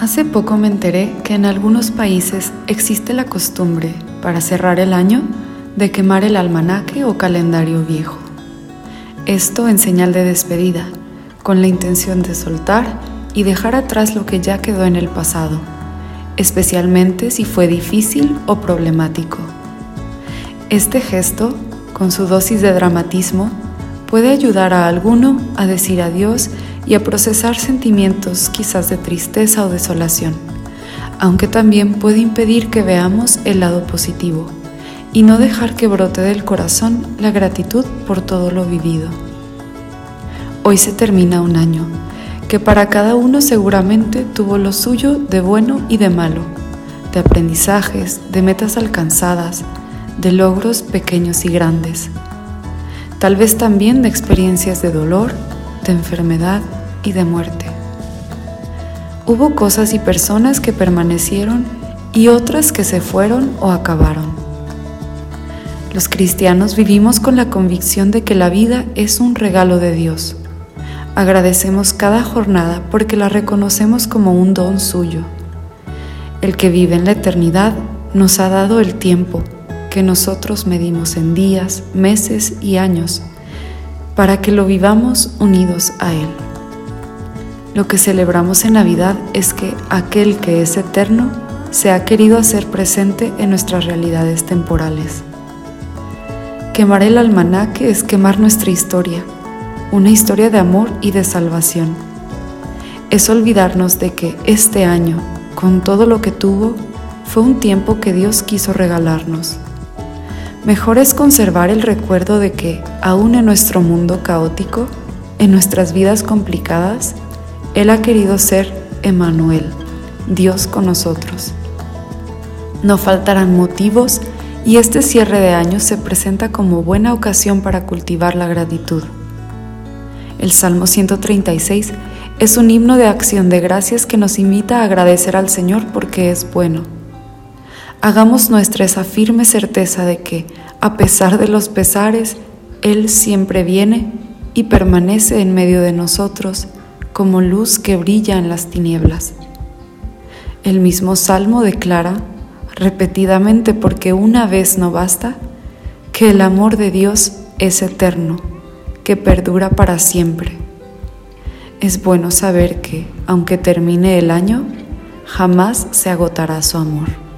Hace poco me enteré que en algunos países existe la costumbre, para cerrar el año, de quemar el almanaque o calendario viejo. Esto en señal de despedida, con la intención de soltar y dejar atrás lo que ya quedó en el pasado, especialmente si fue difícil o problemático. Este gesto, con su dosis de dramatismo, puede ayudar a alguno a decir adiós y a procesar sentimientos quizás de tristeza o desolación, aunque también puede impedir que veamos el lado positivo y no dejar que brote del corazón la gratitud por todo lo vivido. Hoy se termina un año, que para cada uno seguramente tuvo lo suyo de bueno y de malo, de aprendizajes, de metas alcanzadas, de logros pequeños y grandes, tal vez también de experiencias de dolor, de enfermedad y de muerte. Hubo cosas y personas que permanecieron y otras que se fueron o acabaron. Los cristianos vivimos con la convicción de que la vida es un regalo de Dios. Agradecemos cada jornada porque la reconocemos como un don suyo. El que vive en la eternidad nos ha dado el tiempo que nosotros medimos en días, meses y años para que lo vivamos unidos a Él. Lo que celebramos en Navidad es que aquel que es eterno se ha querido hacer presente en nuestras realidades temporales. Quemar el almanaque es quemar nuestra historia, una historia de amor y de salvación. Es olvidarnos de que este año, con todo lo que tuvo, fue un tiempo que Dios quiso regalarnos. Mejor es conservar el recuerdo de que, aún en nuestro mundo caótico, en nuestras vidas complicadas, él ha querido ser Emanuel, Dios con nosotros. No faltarán motivos y este cierre de año se presenta como buena ocasión para cultivar la gratitud. El Salmo 136 es un himno de acción de gracias que nos invita a agradecer al Señor porque es bueno. Hagamos nuestra esa firme certeza de que, a pesar de los pesares, Él siempre viene y permanece en medio de nosotros como luz que brilla en las tinieblas. El mismo Salmo declara, repetidamente porque una vez no basta, que el amor de Dios es eterno, que perdura para siempre. Es bueno saber que, aunque termine el año, jamás se agotará su amor.